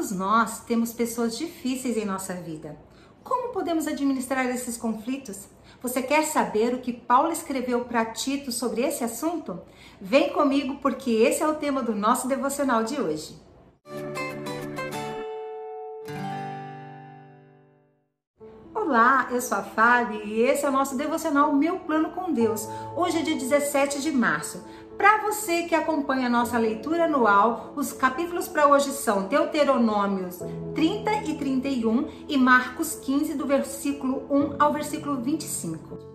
Todos nós temos pessoas difíceis em nossa vida. Como podemos administrar esses conflitos? Você quer saber o que Paulo escreveu para Tito sobre esse assunto? Vem comigo porque esse é o tema do nosso devocional de hoje. Olá, eu sou a Fábio e esse é o nosso devocional Meu Plano com Deus. Hoje é dia 17 de março. Para você que acompanha a nossa leitura anual, os capítulos para hoje são Deuteronômios 30 e 31 e Marcos 15, do versículo 1 ao versículo 25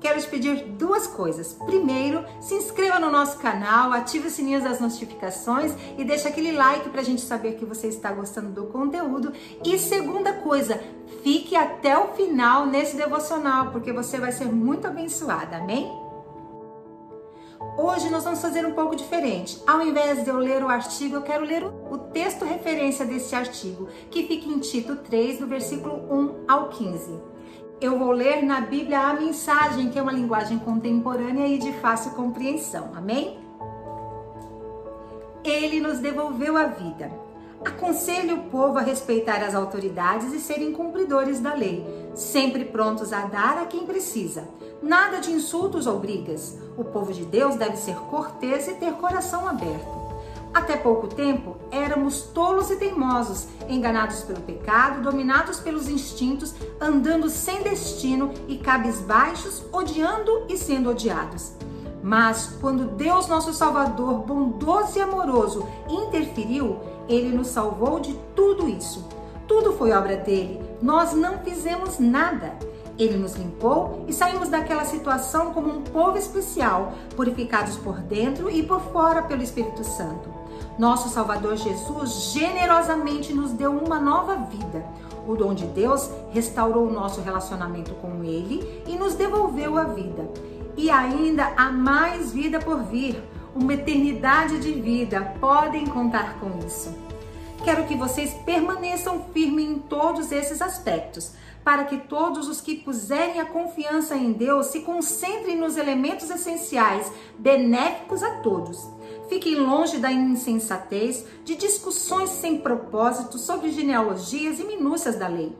quero te pedir duas coisas. Primeiro, se inscreva no nosso canal, ative o sininho das notificações e deixa aquele like para a gente saber que você está gostando do conteúdo. E segunda coisa, fique até o final nesse devocional, porque você vai ser muito abençoada, amém? Hoje nós vamos fazer um pouco diferente. Ao invés de eu ler o artigo, eu quero ler o texto referência desse artigo, que fica em Tito 3, do versículo 1 ao 15. Eu vou ler na Bíblia a mensagem, que é uma linguagem contemporânea e de fácil compreensão. Amém? Ele nos devolveu a vida Aconselhe o povo a respeitar as autoridades e serem cumpridores da lei, sempre prontos a dar a quem precisa. Nada de insultos ou brigas. O povo de Deus deve ser cortês e ter coração aberto. Até pouco tempo, éramos tolos e teimosos, enganados pelo pecado, dominados pelos instintos, andando sem destino e cabisbaixos, odiando e sendo odiados. Mas quando Deus, nosso Salvador, bondoso e amoroso, interferiu, ele nos salvou de tudo isso. Tudo foi obra dele. Nós não fizemos nada. Ele nos limpou e saímos daquela situação como um povo especial, purificados por dentro e por fora pelo Espírito Santo. Nosso Salvador Jesus generosamente nos deu uma nova vida. O dom de Deus restaurou o nosso relacionamento com Ele e nos devolveu a vida e ainda há mais vida por vir, uma eternidade de vida. Podem contar com isso. Quero que vocês permaneçam firmes em todos esses aspectos, para que todos os que puserem a confiança em Deus se concentrem nos elementos essenciais, benéficos a todos. Fiquem longe da insensatez, de discussões sem propósito sobre genealogias e minúcias da lei.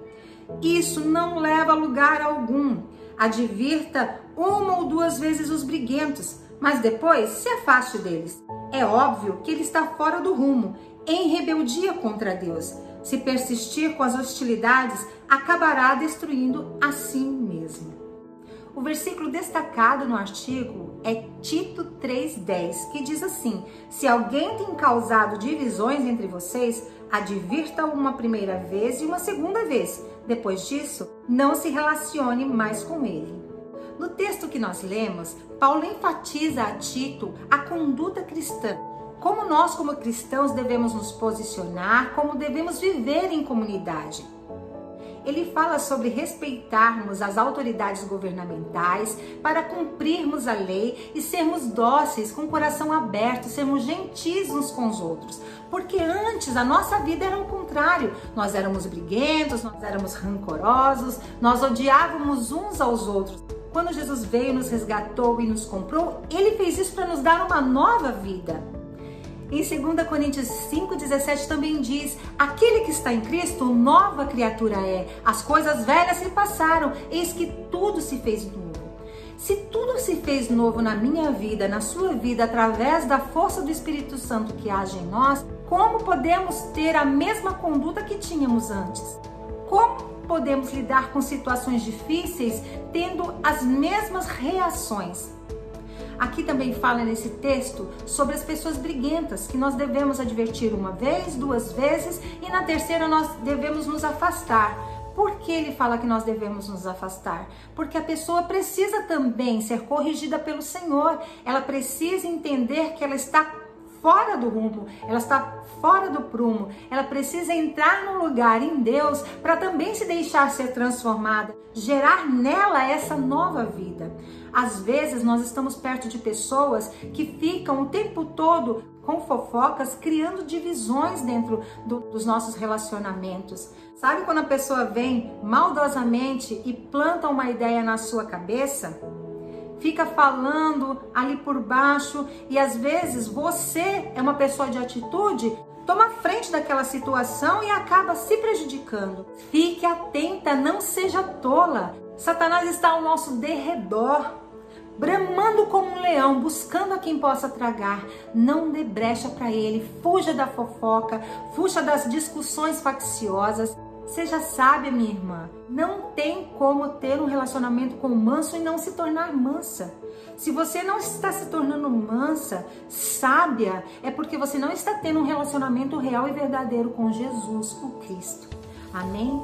Isso não leva a lugar algum. Advirta uma ou duas vezes os briguentos, mas depois se afaste deles. É óbvio que ele está fora do rumo, em rebeldia contra Deus. Se persistir com as hostilidades, acabará destruindo a si mesmo. O versículo destacado no artigo é Tito 3,10, que diz assim: Se alguém tem causado divisões entre vocês, advirta uma primeira vez e uma segunda vez. Depois disso, não se relacione mais com ele. No texto que nós lemos, Paulo enfatiza a Tito a conduta cristã. Como nós, como cristãos, devemos nos posicionar, como devemos viver em comunidade ele fala sobre respeitarmos as autoridades governamentais para cumprirmos a lei e sermos dóceis, com o coração aberto, sermos gentis uns com os outros. Porque antes a nossa vida era o contrário. Nós éramos briguentos, nós éramos rancorosos, nós odiávamos uns aos outros. Quando Jesus veio, nos resgatou e nos comprou, ele fez isso para nos dar uma nova vida. Em 2 Coríntios 5,17 também diz: Aquele que está em Cristo, nova criatura é. As coisas velhas se passaram, eis que tudo se fez novo. Se tudo se fez novo na minha vida, na sua vida, através da força do Espírito Santo que age em nós, como podemos ter a mesma conduta que tínhamos antes? Como podemos lidar com situações difíceis tendo as mesmas reações? Aqui também fala nesse texto sobre as pessoas briguentas, que nós devemos advertir uma vez, duas vezes e na terceira nós devemos nos afastar. Por que ele fala que nós devemos nos afastar? Porque a pessoa precisa também ser corrigida pelo Senhor. Ela precisa entender que ela está fora do rumo, ela está fora do prumo, ela precisa entrar no lugar em Deus para também se deixar ser transformada, gerar nela essa nova vida. Às vezes nós estamos perto de pessoas que ficam o tempo todo com fofocas, criando divisões dentro do, dos nossos relacionamentos. Sabe quando a pessoa vem maldosamente e planta uma ideia na sua cabeça? Fica falando ali por baixo e às vezes você é uma pessoa de atitude, toma frente daquela situação e acaba se prejudicando. Fique atenta, não seja tola. Satanás está ao nosso derredor, bramando como um leão, buscando a quem possa tragar. Não dê brecha para ele, fuja da fofoca, fuja das discussões facciosas. Seja sábia, minha irmã. Não tem como ter um relacionamento com o manso e não se tornar mansa. Se você não está se tornando mansa, sábia, é porque você não está tendo um relacionamento real e verdadeiro com Jesus, o Cristo. Amém?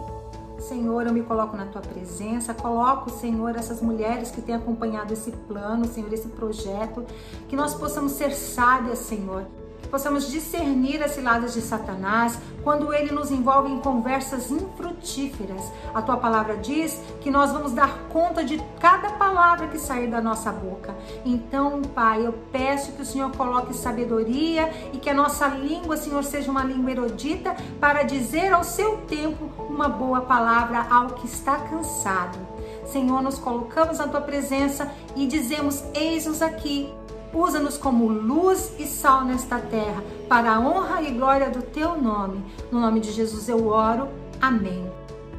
Senhor, eu me coloco na tua presença, coloco, Senhor, essas mulheres que têm acompanhado esse plano, Senhor, esse projeto, que nós possamos ser sábias, Senhor, possamos discernir as ciladas de Satanás quando ele nos envolve em conversas infrutíferas. A tua palavra diz que nós vamos dar conta de cada palavra que sair da nossa boca. Então, Pai, eu peço que o Senhor coloque sabedoria e que a nossa língua, Senhor, seja uma língua erudita para dizer ao seu tempo uma boa palavra ao que está cansado. Senhor, nos colocamos na tua presença e dizemos: Eis-nos aqui Usa-nos como luz e sal nesta terra, para a honra e glória do teu nome. No nome de Jesus eu oro. Amém.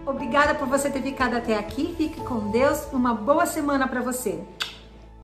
Obrigada por você ter ficado até aqui. Fique com Deus. Uma boa semana para você.